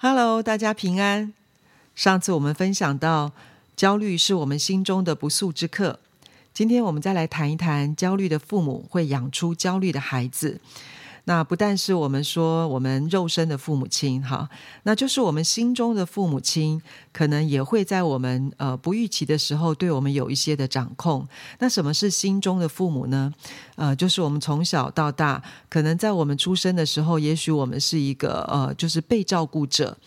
Hello，大家平安。上次我们分享到，焦虑是我们心中的不速之客。今天我们再来谈一谈，焦虑的父母会养出焦虑的孩子。那不但是我们说我们肉身的父母亲哈，那就是我们心中的父母亲，可能也会在我们呃不预期的时候对我们有一些的掌控。那什么是心中的父母呢？呃，就是我们从小到大，可能在我们出生的时候，也许我们是一个呃，就是被照顾者。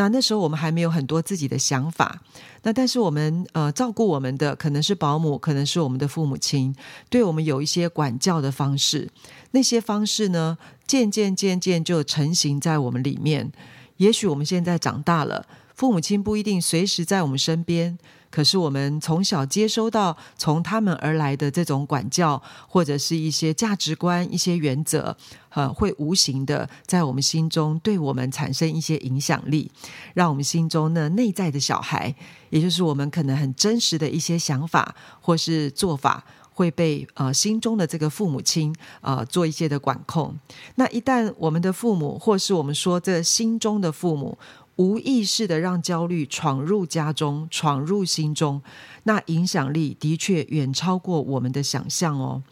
那那时候我们还没有很多自己的想法，那但是我们呃照顾我们的可能是保姆，可能是我们的父母亲，对我们有一些管教的方式，那些方式呢，渐渐渐渐就成型在我们里面。也许我们现在长大了，父母亲不一定随时在我们身边。可是我们从小接收到从他们而来的这种管教，或者是一些价值观、一些原则，呃，会无形的在我们心中对我们产生一些影响力，让我们心中呢内在的小孩，也就是我们可能很真实的一些想法或是做法，会被呃心中的这个父母亲呃做一些的管控。那一旦我们的父母，或是我们说这心中的父母，无意识的让焦虑闯入家中，闯入心中，那影响力的确远超过我们的想象哦。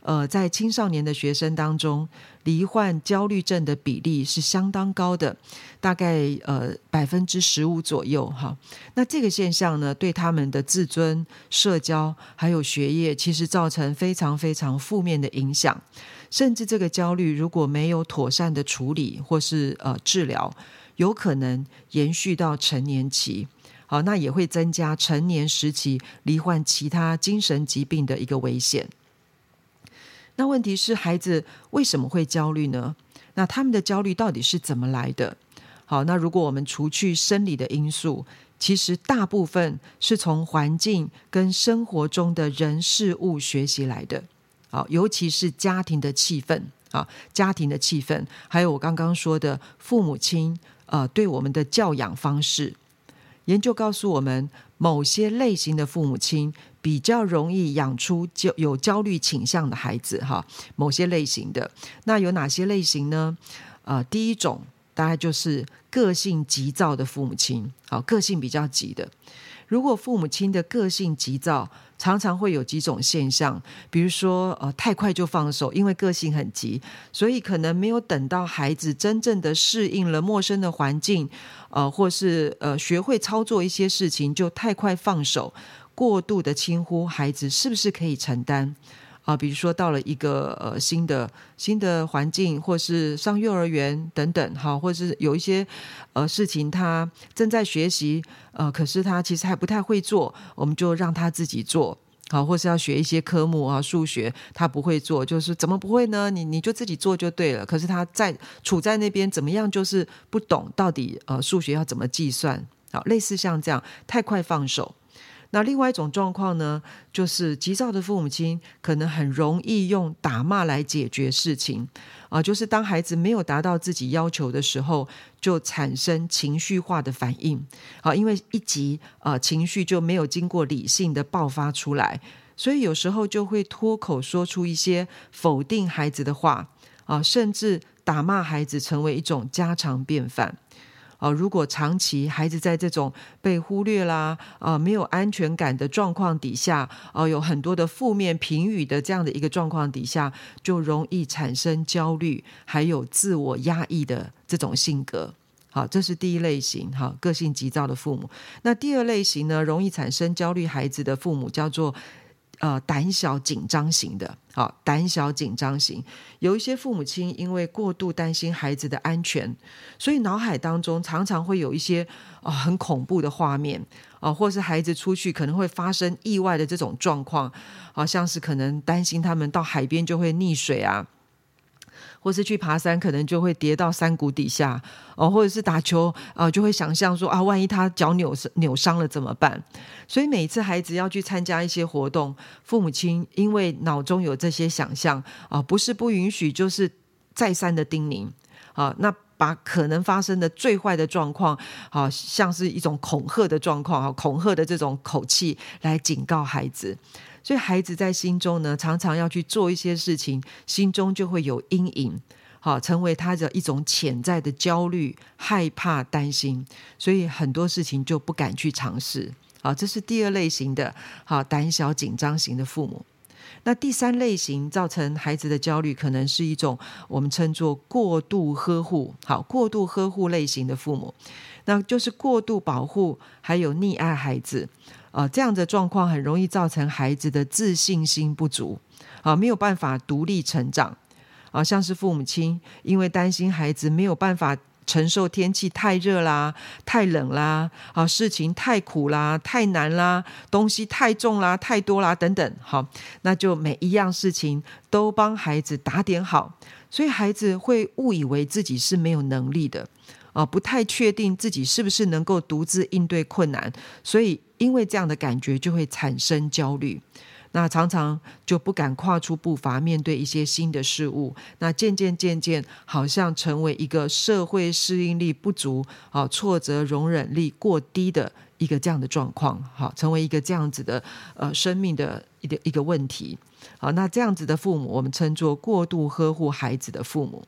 呃，在青少年的学生当中，罹患焦虑症的比例是相当高的，大概呃百分之十五左右哈。那这个现象呢，对他们的自尊、社交还有学业，其实造成非常非常负面的影响。甚至这个焦虑如果没有妥善的处理或是呃治疗，有可能延续到成年期，好，那也会增加成年时期罹患其他精神疾病的一个危险。那问题是，孩子为什么会焦虑呢？那他们的焦虑到底是怎么来的？好，那如果我们除去生理的因素，其实大部分是从环境跟生活中的人事物学习来的。好，尤其是家庭的气氛啊，家庭的气氛，还有我刚刚说的父母亲。呃，对我们的教养方式，研究告诉我们，某些类型的父母亲比较容易养出焦有焦虑倾向的孩子哈。某些类型的，那有哪些类型呢？呃，第一种大概就是个性急躁的父母亲，好，个性比较急的。如果父母亲的个性急躁，常常会有几种现象，比如说，呃，太快就放手，因为个性很急，所以可能没有等到孩子真正的适应了陌生的环境，呃，或是呃学会操作一些事情，就太快放手，过度的轻忽孩子是不是可以承担？啊，比如说到了一个呃新的新的环境，或是上幼儿园等等，好，或是有一些呃事情他正在学习，呃，可是他其实还不太会做，我们就让他自己做，好，或是要学一些科目啊，数学他不会做，就是怎么不会呢？你你就自己做就对了。可是他在处在那边怎么样，就是不懂到底呃数学要怎么计算，好，类似像这样太快放手。那另外一种状况呢，就是急躁的父母亲可能很容易用打骂来解决事情。啊，就是当孩子没有达到自己要求的时候，就产生情绪化的反应。啊，因为一急啊，情绪就没有经过理性的爆发出来，所以有时候就会脱口说出一些否定孩子的话。啊，甚至打骂孩子成为一种家常便饭。啊，如果长期孩子在这种被忽略啦、啊没有安全感的状况底下，啊有很多的负面评语的这样的一个状况底下，就容易产生焦虑，还有自我压抑的这种性格。好，这是第一类型，哈，个性急躁的父母。那第二类型呢，容易产生焦虑孩子的父母叫做。呃，胆小紧张型的，好，胆小紧张型，有一些父母亲因为过度担心孩子的安全，所以脑海当中常常会有一些啊、很恐怖的画面啊、或是孩子出去可能会发生意外的这种状况，好、像是可能担心他们到海边就会溺水啊。或是去爬山，可能就会跌到山谷底下哦，或者是打球啊、呃，就会想象说啊，万一他脚扭扭伤了怎么办？所以每次孩子要去参加一些活动，父母亲因为脑中有这些想象啊，不是不允许，就是再三的叮咛啊，那把可能发生的最坏的状况，好像是一种恐吓的状况啊，恐吓的这种口气来警告孩子。所以孩子在心中呢，常常要去做一些事情，心中就会有阴影。好，成为他的一种潜在的焦虑、害怕、担心，所以很多事情就不敢去尝试。好，这是第二类型的，好，胆小紧张型的父母。那第三类型造成孩子的焦虑，可能是一种我们称作过度呵护，好，过度呵护类型的父母，那就是过度保护还有溺爱孩子，啊，这样的状况很容易造成孩子的自信心不足，啊，没有办法独立成长，啊，像是父母亲因为担心孩子没有办法。承受天气太热啦、太冷啦，啊，事情太苦啦、太难啦，东西太重啦、太多啦等等，好，那就每一样事情都帮孩子打点好，所以孩子会误以为自己是没有能力的，啊，不太确定自己是不是能够独自应对困难，所以因为这样的感觉就会产生焦虑。那常常就不敢跨出步伐，面对一些新的事物。那渐渐渐渐，好像成为一个社会适应力不足、啊挫折容忍力过低的一个这样的状况。好，成为一个这样子的呃生命的一个一个问题。好，那这样子的父母，我们称作过度呵护孩子的父母。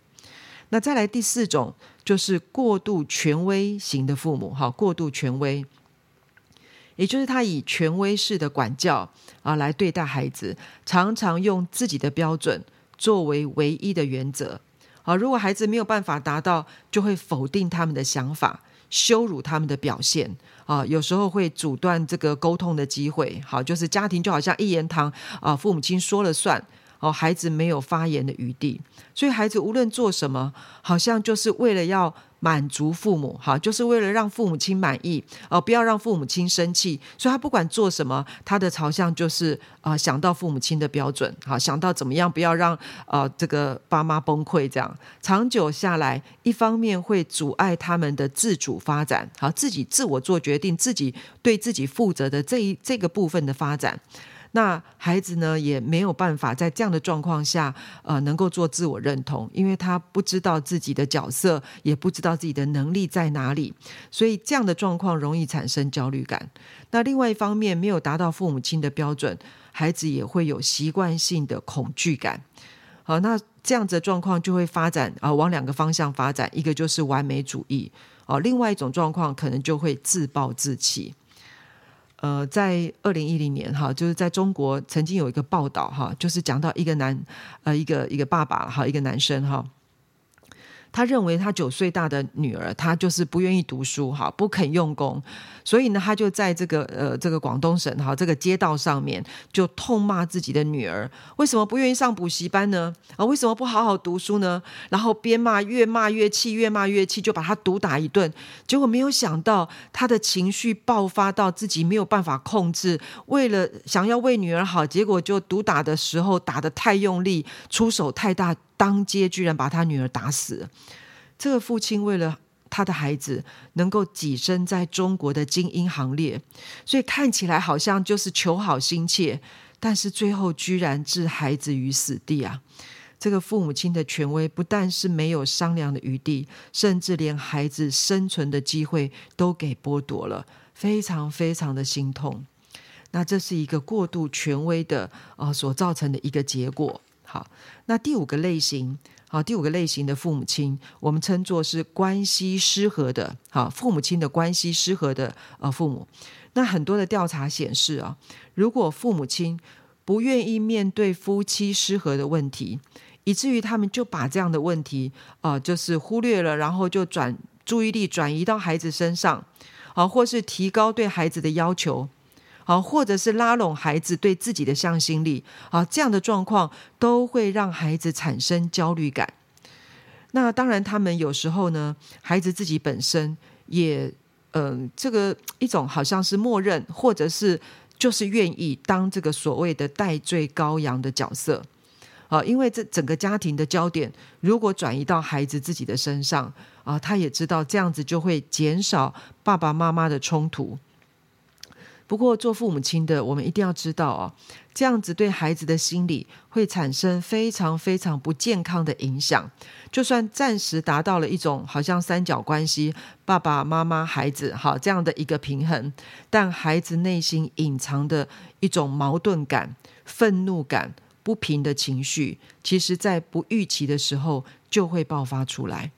那再来第四种，就是过度权威型的父母。好，过度权威。也就是他以权威式的管教啊来对待孩子，常常用自己的标准作为唯一的原则。啊，如果孩子没有办法达到，就会否定他们的想法，羞辱他们的表现。啊，有时候会阻断这个沟通的机会。好，就是家庭就好像一言堂啊，父母亲说了算。哦，孩子没有发言的余地，所以孩子无论做什么，好像就是为了要。满足父母，哈，就是为了让父母亲满意，哦，不要让父母亲生气，所以他不管做什么，他的朝向就是啊、想到父母亲的标准，好，想到怎么样不要让呃这个爸妈崩溃，这样长久下来，一方面会阻碍他们的自主发展，好，自己自我做决定，自己对自己负责的这一这个部分的发展。那孩子呢，也没有办法在这样的状况下，呃，能够做自我认同，因为他不知道自己的角色，也不知道自己的能力在哪里，所以这样的状况容易产生焦虑感。那另外一方面，没有达到父母亲的标准，孩子也会有习惯性的恐惧感。好，那这样子的状况就会发展啊，往两个方向发展，一个就是完美主义，哦，另外一种状况可能就会自暴自弃。呃，在二零一零年哈，就是在中国曾经有一个报道哈，就是讲到一个男呃一个一个爸爸哈，一个男生哈。他认为他九岁大的女儿，他就是不愿意读书哈，不肯用功，所以呢，他就在这个呃这个广东省哈这个街道上面就痛骂自己的女儿，为什么不愿意上补习班呢？啊，为什么不好好读书呢？然后边骂越骂越气，越骂越气，就把他毒打一顿。结果没有想到，他的情绪爆发到自己没有办法控制，为了想要为女儿好，结果就毒打的时候打得太用力，出手太大。当街居然把他女儿打死，这个父亲为了他的孩子能够跻身在中国的精英行列，所以看起来好像就是求好心切，但是最后居然置孩子于死地啊！这个父母亲的权威不但是没有商量的余地，甚至连孩子生存的机会都给剥夺了，非常非常的心痛。那这是一个过度权威的呃所造成的一个结果。好，那第五个类型，好，第五个类型的父母亲，我们称作是关系失和的，好，父母亲的关系失和的呃父母。那很多的调查显示啊，如果父母亲不愿意面对夫妻失和的问题，以至于他们就把这样的问题啊、就是忽略了，然后就转注意力转移到孩子身上，啊，或是提高对孩子的要求。好，或者是拉拢孩子对自己的向心力，啊，这样的状况都会让孩子产生焦虑感。那当然，他们有时候呢，孩子自己本身也，嗯、这个一种好像是默认，或者是就是愿意当这个所谓的代罪羔羊的角色，啊，因为这整个家庭的焦点如果转移到孩子自己的身上，啊，他也知道这样子就会减少爸爸妈妈的冲突。不过，做父母亲的，我们一定要知道哦，这样子对孩子的心理会产生非常非常不健康的影响。就算暂时达到了一种好像三角关系，爸爸妈妈、孩子，好，这样的一个平衡，但孩子内心隐藏的一种矛盾感、愤怒感、不平的情绪，其实在不预期的时候就会爆发出来。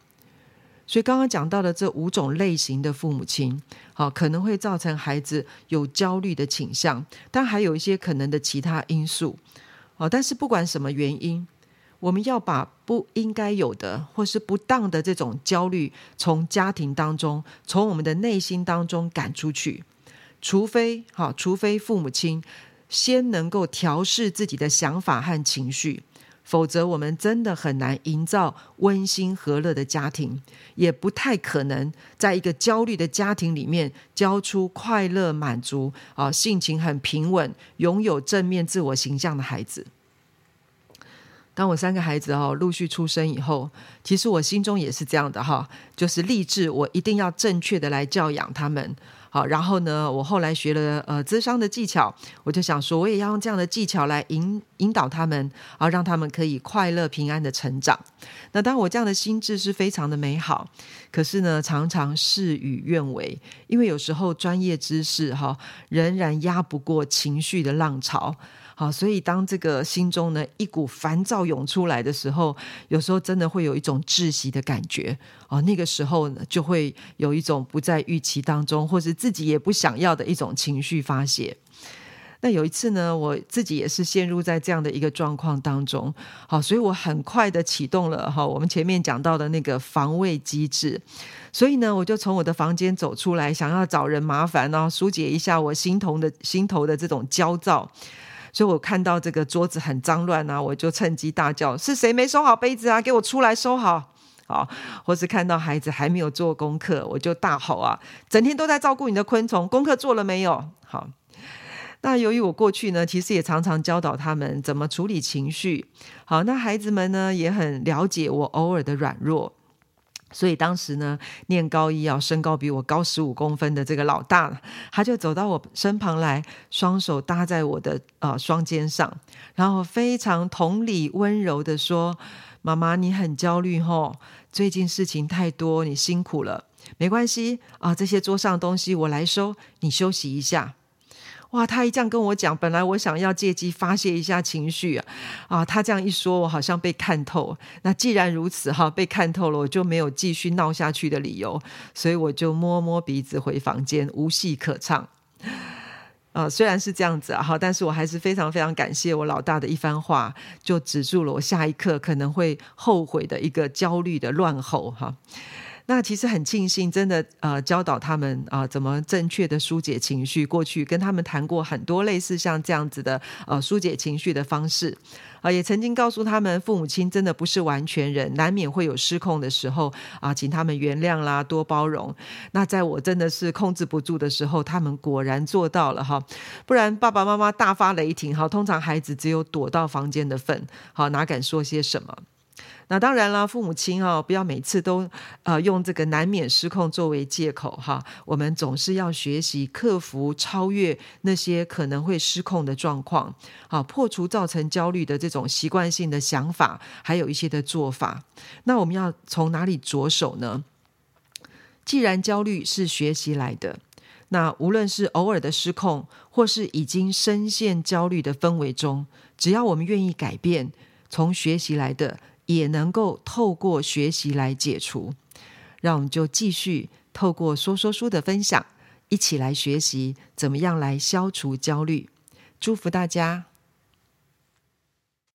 所以刚刚讲到的这五种类型的父母亲，好，可能会造成孩子有焦虑的倾向，但还有一些可能的其他因素。好，但是不管什么原因，我们要把不应该有的或是不当的这种焦虑从家庭当中，从我们的内心当中赶出去。除非，好，除非父母亲先能够调试自己的想法和情绪。否则，我们真的很难营造温馨和乐的家庭，也不太可能在一个焦虑的家庭里面教出快乐、满足、啊，性情很平稳、拥有正面自我形象的孩子。当我三个孩子哦陆续出生以后，其实我心中也是这样的哈，就是立志我一定要正确的来教养他们。好，然后呢，我后来学了呃咨商的技巧，我就想说，我也要用这样的技巧来引引导他们，啊，让他们可以快乐平安的成长。那当然，我这样的心智是非常的美好，可是呢，常常事与愿违，因为有时候专业知识哈，仍然压不过情绪的浪潮。好，所以当这个心中呢一股烦躁涌出来的时候，有时候真的会有一种窒息的感觉哦。那个时候呢，就会有一种不在预期当中，或是自己也不想要的一种情绪发泄。那有一次呢，我自己也是陷入在这样的一个状况当中。好，所以我很快的启动了哈，我们前面讲到的那个防卫机制。所以呢，我就从我的房间走出来，想要找人麻烦，然后疏解一下我心头的心头的这种焦躁。所以我看到这个桌子很脏乱啊，我就趁机大叫：“是谁没收好杯子啊？给我出来收好！”好，或是看到孩子还没有做功课，我就大吼啊：“整天都在照顾你的昆虫，功课做了没有？”好，那由于我过去呢，其实也常常教导他们怎么处理情绪。好，那孩子们呢也很了解我偶尔的软弱。所以当时呢，念高一啊，身高比我高十五公分的这个老大，他就走到我身旁来，双手搭在我的呃双肩上，然后非常同理温柔的说：“妈妈，你很焦虑吼，最近事情太多，你辛苦了，没关系啊，这些桌上东西我来收，你休息一下。”哇，他一这样跟我讲，本来我想要借机发泄一下情绪啊，啊，他这样一说，我好像被看透。那既然如此哈，被看透了，我就没有继续闹下去的理由，所以我就摸摸鼻子回房间，无戏可唱。啊，虽然是这样子啊，哈，但是我还是非常非常感谢我老大的一番话，就止住了我下一刻可能会后悔的一个焦虑的乱吼哈。那其实很庆幸，真的呃，教导他们啊、怎么正确的疏解情绪。过去跟他们谈过很多类似像这样子的呃疏解情绪的方式啊、也曾经告诉他们，父母亲真的不是完全人，难免会有失控的时候啊、呃，请他们原谅啦，多包容。那在我真的是控制不住的时候，他们果然做到了哈，不然爸爸妈妈大发雷霆哈，通常孩子只有躲到房间的份，好，哪敢说些什么？那当然了，父母亲啊，不要每次都呃用这个难免失控作为借口哈。我们总是要学习克服、超越那些可能会失控的状况，啊，破除造成焦虑的这种习惯性的想法，还有一些的做法。那我们要从哪里着手呢？既然焦虑是学习来的，那无论是偶尔的失控，或是已经深陷焦虑的氛围中，只要我们愿意改变，从学习来的。也能够透过学习来解除，让我们就继续透过说说书的分享，一起来学习怎么样来消除焦虑。祝福大家。